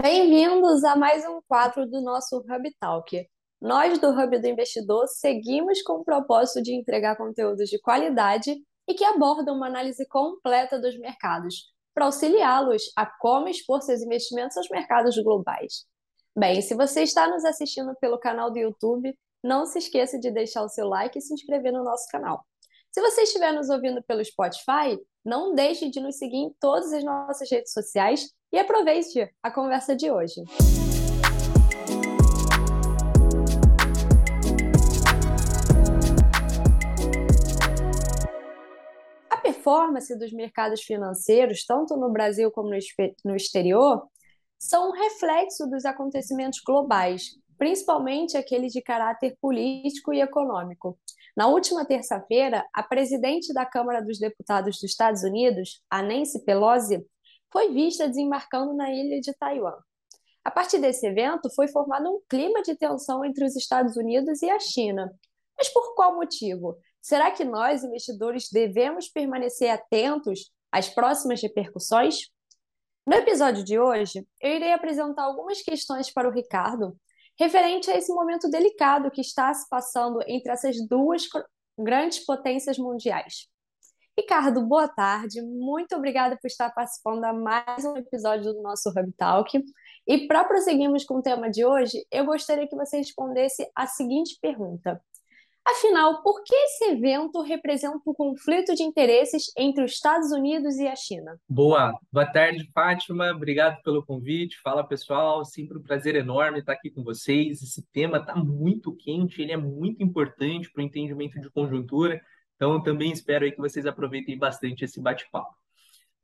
Bem-vindos a mais um quadro do nosso Hub Talk. Nós do Hub do Investidor seguimos com o propósito de entregar conteúdos de qualidade e que abordam uma análise completa dos mercados, para auxiliá-los a como expor seus investimentos aos mercados globais. Bem, se você está nos assistindo pelo canal do YouTube, não se esqueça de deixar o seu like e se inscrever no nosso canal. Se você estiver nos ouvindo pelo Spotify, não deixe de nos seguir em todas as nossas redes sociais e aproveite a conversa de hoje. A performance dos mercados financeiros, tanto no Brasil como no exterior, são um reflexo dos acontecimentos globais, principalmente aqueles de caráter político e econômico. Na última terça-feira, a presidente da Câmara dos Deputados dos Estados Unidos, a Nancy Pelosi, foi vista desembarcando na ilha de Taiwan. A partir desse evento, foi formado um clima de tensão entre os Estados Unidos e a China. Mas por qual motivo? Será que nós, investidores, devemos permanecer atentos às próximas repercussões? No episódio de hoje, eu irei apresentar algumas questões para o Ricardo referente a esse momento delicado que está se passando entre essas duas grandes potências mundiais. Ricardo, boa tarde. Muito obrigada por estar participando de mais um episódio do nosso Hub Talk. E para prosseguirmos com o tema de hoje, eu gostaria que você respondesse a seguinte pergunta: Afinal, por que esse evento representa um conflito de interesses entre os Estados Unidos e a China? Boa, boa tarde, Fátima. Obrigado pelo convite. Fala, pessoal. Sempre um prazer enorme estar aqui com vocês. Esse tema está muito quente, ele é muito importante para o entendimento de conjuntura. Então, também espero que vocês aproveitem bastante esse bate-papo.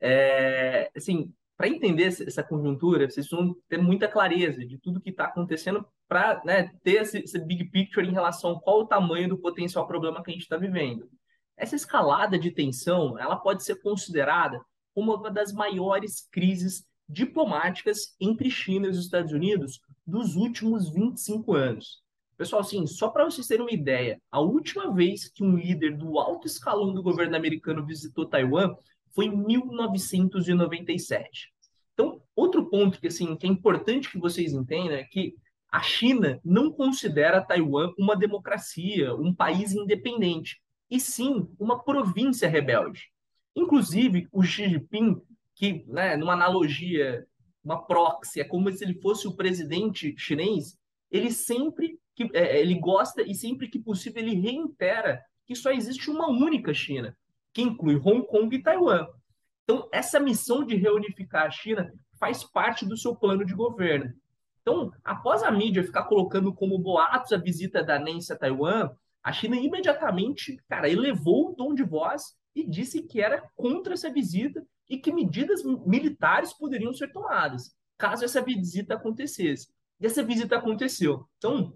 É, assim, para entender essa conjuntura, vocês vão ter muita clareza de tudo que está acontecendo para né, ter esse, esse, big picture em relação a qual o tamanho do potencial problema que a gente está vivendo. Essa escalada de tensão, ela pode ser considerada uma das maiores crises diplomáticas entre China e os Estados Unidos dos últimos 25 anos. Pessoal, assim, só para vocês terem uma ideia, a última vez que um líder do alto escalão do governo americano visitou Taiwan foi em 1997. Então, outro ponto que, assim, que é importante que vocês entendam é que a China não considera Taiwan uma democracia, um país independente, e sim uma província rebelde. Inclusive, o Xi Jinping, que, né, numa analogia, uma proxy, é como se ele fosse o presidente chinês, ele sempre que é, ele gosta e sempre que possível ele reitera que só existe uma única China, que inclui Hong Kong e Taiwan. Então, essa missão de reunificar a China faz parte do seu plano de governo. Então, após a mídia ficar colocando como boatos a visita da Nancy a Taiwan, a China imediatamente, cara, elevou o tom de voz e disse que era contra essa visita e que medidas militares poderiam ser tomadas caso essa visita acontecesse. E essa visita aconteceu. Então,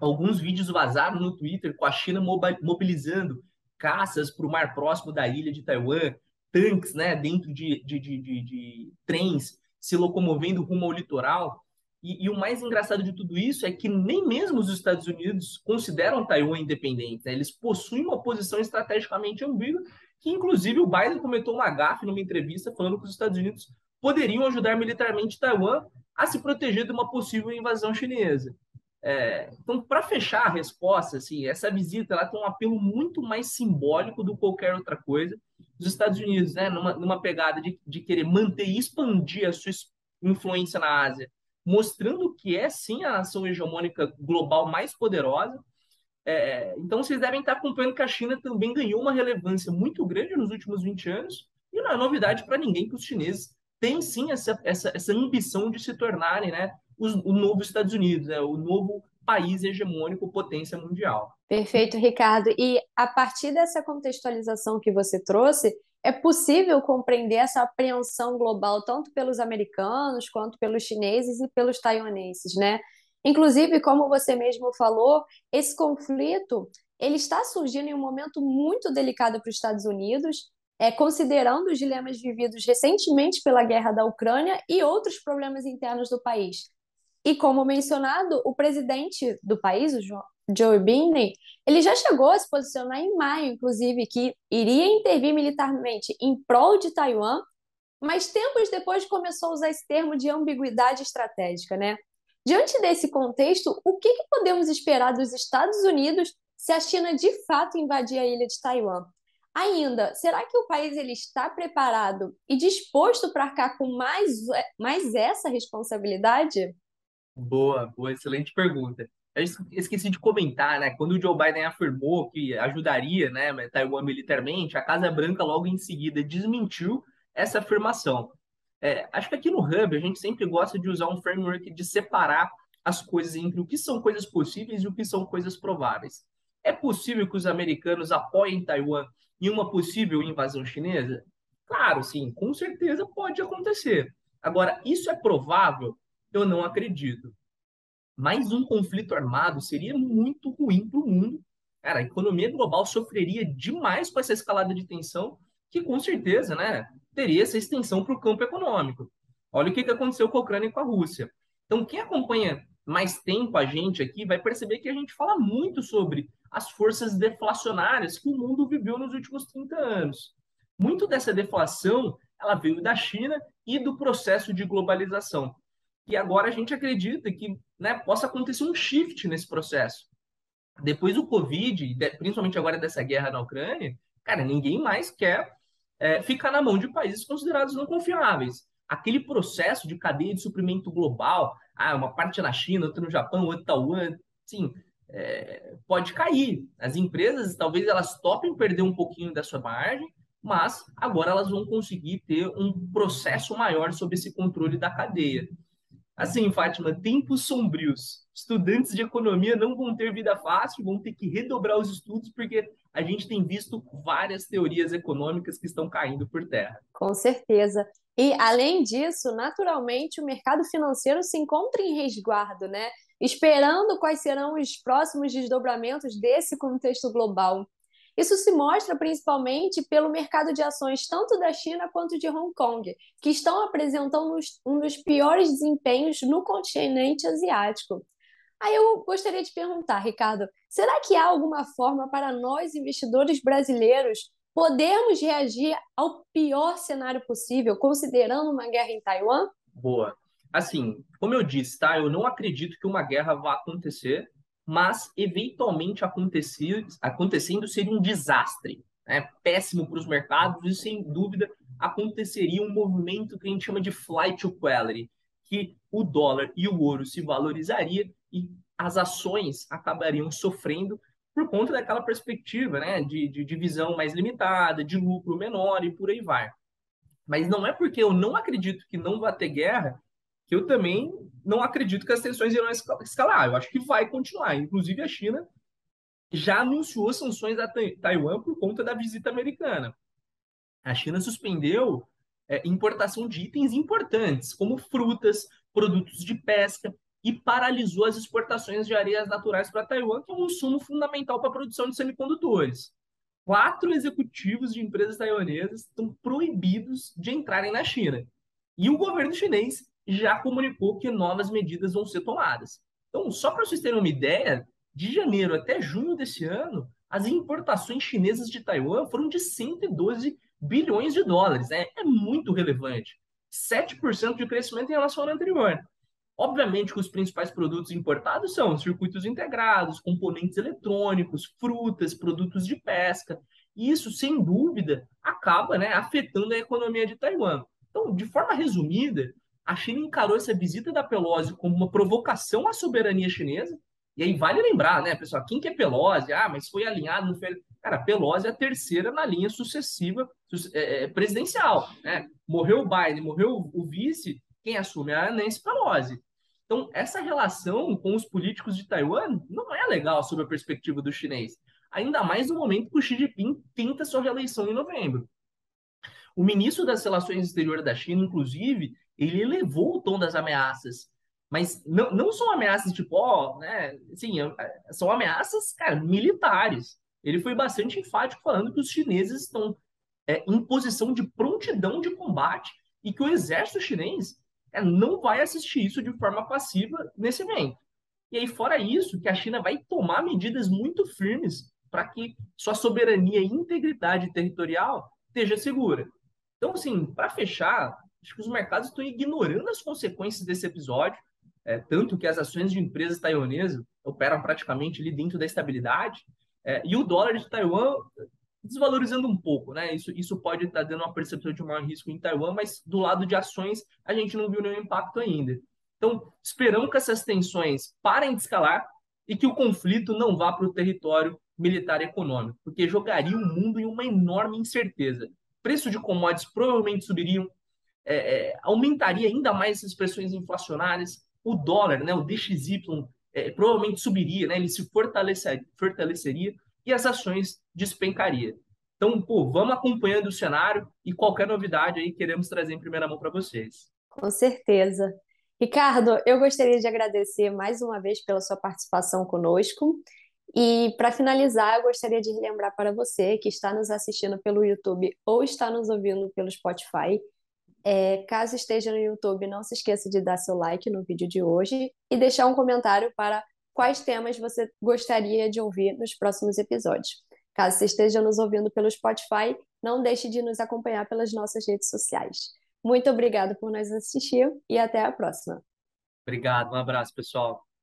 alguns vídeos vazaram no Twitter com a China mobilizando caças para o mar próximo da ilha de Taiwan, tanques né, dentro de, de, de, de, de trens se locomovendo rumo ao litoral. E, e, o mais engraçado de tudo isso é que nem mesmo os Estados Unidos consideram Taiwan independente. Né? Eles possuem uma posição estrategicamente ambígua, que inclusive o Biden comentou uma gafe numa entrevista falando que os Estados Unidos poderiam ajudar militarmente Taiwan a se proteger de uma possível invasão chinesa. É, então, para fechar a resposta, assim, essa visita ela tem um apelo muito mais simbólico do que qualquer outra coisa. Os Estados Unidos, né, numa, numa pegada de, de querer manter e expandir a sua influência na Ásia, mostrando que é sim a nação hegemônica global mais poderosa. É, então, vocês devem estar acompanhando que a China também ganhou uma relevância muito grande nos últimos 20 anos, e não é novidade para ninguém que os chineses têm sim essa, essa, essa ambição de se tornarem né, o novo Estados Unidos, né? o novo país hegemônico, potência mundial. Perfeito, Ricardo. E a partir dessa contextualização que você trouxe, é possível compreender essa apreensão global tanto pelos americanos quanto pelos chineses e pelos taiwaneses, né? Inclusive, como você mesmo falou, esse conflito ele está surgindo em um momento muito delicado para os Estados Unidos, é, considerando os dilemas vividos recentemente pela guerra da Ucrânia e outros problemas internos do país. E como mencionado, o presidente do país, o Joe Biden, ele já chegou a se posicionar em maio, inclusive, que iria intervir militarmente em prol de Taiwan mas tempos depois começou a usar esse termo de ambiguidade estratégica, né? Diante desse contexto, o que, que podemos esperar dos Estados Unidos se a China de fato invadir a ilha de Taiwan? Ainda, será que o país ele está preparado e disposto para arcar com mais, mais essa responsabilidade? Boa, boa, excelente pergunta. Eu esqueci de comentar, né? Quando o Joe Biden afirmou que ajudaria, né, Taiwan militarmente, a Casa Branca logo em seguida desmentiu essa afirmação. É, acho que aqui no Hub a gente sempre gosta de usar um framework de separar as coisas entre o que são coisas possíveis e o que são coisas prováveis. É possível que os americanos apoiem Taiwan em uma possível invasão chinesa? Claro, sim, com certeza pode acontecer. Agora, isso é provável? Eu não acredito. Mais um conflito armado seria muito ruim para o mundo. Cara, a economia global sofreria demais com essa escalada de tensão, que com certeza, né, teria essa extensão para o campo econômico. Olha o que, que aconteceu com a Ucrânia e com a Rússia. Então, quem acompanha mais tempo a gente aqui vai perceber que a gente fala muito sobre as forças deflacionárias que o mundo viveu nos últimos 30 anos. Muito dessa deflação ela veio da China e do processo de globalização. E agora a gente acredita que né, possa acontecer um shift nesse processo. Depois do Covid, principalmente agora dessa guerra na Ucrânia, cara, ninguém mais quer é, ficar na mão de países considerados não confiáveis. Aquele processo de cadeia de suprimento global, ah, uma parte na China, outra no Japão, outra Taiwan, sim, é, pode cair. As empresas, talvez elas topem perder um pouquinho da sua margem, mas agora elas vão conseguir ter um processo maior sobre esse controle da cadeia. Assim, Fátima, tempos sombrios. Estudantes de economia não vão ter vida fácil, vão ter que redobrar os estudos, porque a gente tem visto várias teorias econômicas que estão caindo por terra. Com certeza. E, além disso, naturalmente, o mercado financeiro se encontra em resguardo, né? Esperando quais serão os próximos desdobramentos desse contexto global. Isso se mostra principalmente pelo mercado de ações tanto da China quanto de Hong Kong, que estão apresentando um dos piores desempenhos no continente asiático. Aí eu gostaria de perguntar, Ricardo, será que há alguma forma para nós, investidores brasileiros, podermos reagir ao pior cenário possível, considerando uma guerra em Taiwan? Boa. Assim, como eu disse, tá? Eu não acredito que uma guerra vá acontecer, mas eventualmente acontecendo seria um desastre, né? péssimo para os mercados e sem dúvida aconteceria um movimento que a gente chama de flight to quality, que o dólar e o ouro se valorizaria e as ações acabariam sofrendo por conta daquela perspectiva né, de, de, de visão mais limitada, de lucro menor e por aí vai. Mas não é porque eu não acredito que não vai ter guerra que eu também não acredito que as tensões irão escalar. Eu acho que vai continuar. Inclusive, a China já anunciou sanções a Taiwan por conta da visita americana. A China suspendeu é, importação de itens importantes, como frutas, produtos de pesca, e paralisou as exportações de areias naturais para Taiwan, que é um insumo fundamental para a produção de semicondutores. Quatro executivos de empresas taiwanesas estão proibidos de entrarem na China. E o governo chinês já comunicou que novas medidas vão ser tomadas. Então, só para vocês terem uma ideia, de janeiro até junho desse ano, as importações chinesas de Taiwan foram de 112 bilhões de dólares. Né? É muito relevante. 7% de crescimento em relação ao anterior. Obviamente que os principais produtos importados são circuitos integrados, componentes eletrônicos, frutas, produtos de pesca. E isso, sem dúvida, acaba né, afetando a economia de Taiwan. Então, de forma resumida, a China encarou essa visita da Pelosi como uma provocação à soberania chinesa. E aí vale lembrar, né, pessoal, quem que é Pelosi? Ah, mas foi alinhado no Cara, Pelosi é a terceira na linha sucessiva é, é, presidencial. Né? Morreu o Biden, morreu o vice, quem assume é a Nancy Pelosi. Então, essa relação com os políticos de Taiwan não é legal sob a perspectiva do chinês. Ainda mais no momento que o Xi Jinping tenta sua reeleição em novembro. O ministro das Relações Exteriores da China, inclusive, ele elevou o tom das ameaças. Mas não, não são ameaças tipo, ó, né? Assim, é, é, são ameaças, cara, militares. Ele foi bastante enfático falando que os chineses estão é, em posição de prontidão de combate e que o exército chinês é, não vai assistir isso de forma passiva nesse evento. E aí, fora isso, que a China vai tomar medidas muito firmes para que sua soberania e integridade territorial esteja segura. Então, assim, para fechar, acho que os mercados estão ignorando as consequências desse episódio, é, tanto que as ações de empresas taiwanesas operam praticamente ali dentro da estabilidade, é, e o dólar de Taiwan desvalorizando um pouco, né? Isso, isso pode estar dando uma percepção de maior risco em Taiwan, mas do lado de ações a gente não viu nenhum impacto ainda. Então, esperamos que essas tensões parem de escalar e que o conflito não vá para o território militar e econômico, porque jogaria o mundo em uma enorme incerteza. Preço de commodities provavelmente subiriam, é, aumentaria ainda mais essas pressões inflacionárias, o dólar, né, o DXY, é, provavelmente subiria, né, ele se fortaleceria, fortaleceria e as ações despencaria. Então, pô, vamos acompanhando o cenário e qualquer novidade aí queremos trazer em primeira mão para vocês. Com certeza. Ricardo, eu gostaria de agradecer mais uma vez pela sua participação conosco. E para finalizar, eu gostaria de relembrar para você que está nos assistindo pelo YouTube ou está nos ouvindo pelo Spotify. É, caso esteja no YouTube, não se esqueça de dar seu like no vídeo de hoje e deixar um comentário para quais temas você gostaria de ouvir nos próximos episódios. Caso você esteja nos ouvindo pelo Spotify, não deixe de nos acompanhar pelas nossas redes sociais. Muito obrigado por nos assistir e até a próxima. Obrigado, um abraço, pessoal.